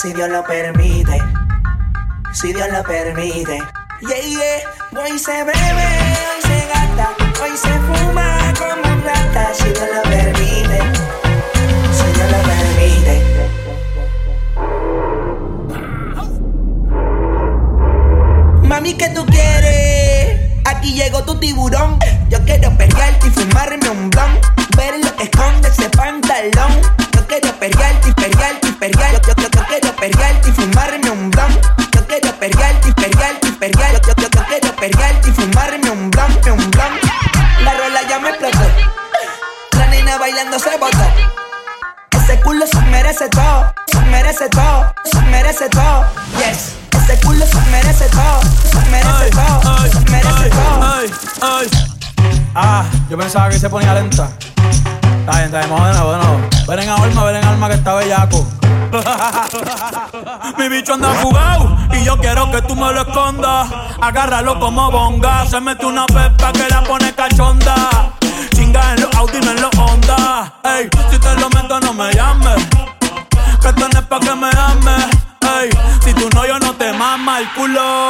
si Dios lo permite. Si Dios lo permite. Yeah. Hoy se bebe, hoy se gasta, hoy se fuma Mami, ¿qué tú quieres? Aquí llegó tu tiburón. Yo quiero pelearte y fumarme un blon. Ver lo que esconde ese pantalón. Yo quiero pelearte y pelearte y pelearte. Yo, yo, yo, quiero pelearte y fumarme un blon. Yo quiero pelearte y pelearte y pelearte. Yo, yo, yo, quiero pelearte y fumarme un blon, un blon. La rola ya me explotó. La nena bailando se botó. Ese culo se merece todo, se merece todo, se merece todo. Yes. Ese culo se merece todo, merece todo, merece todo. Ah, yo pensaba que se ponía lenta. Está bien, está bien, de nuevo. Ven en alma, ven en alma que está bellaco. Mi bicho anda jugado y yo quiero que tú me lo escondas. Agárralo como bonga. Se mete una pepa que la pone cachonda. Chinga en los Audi, no en los Honda. Ey, si te lo meto, no me llames. Que tenés pa' que me ames. Ey, si tú no, yo no te mama el culo.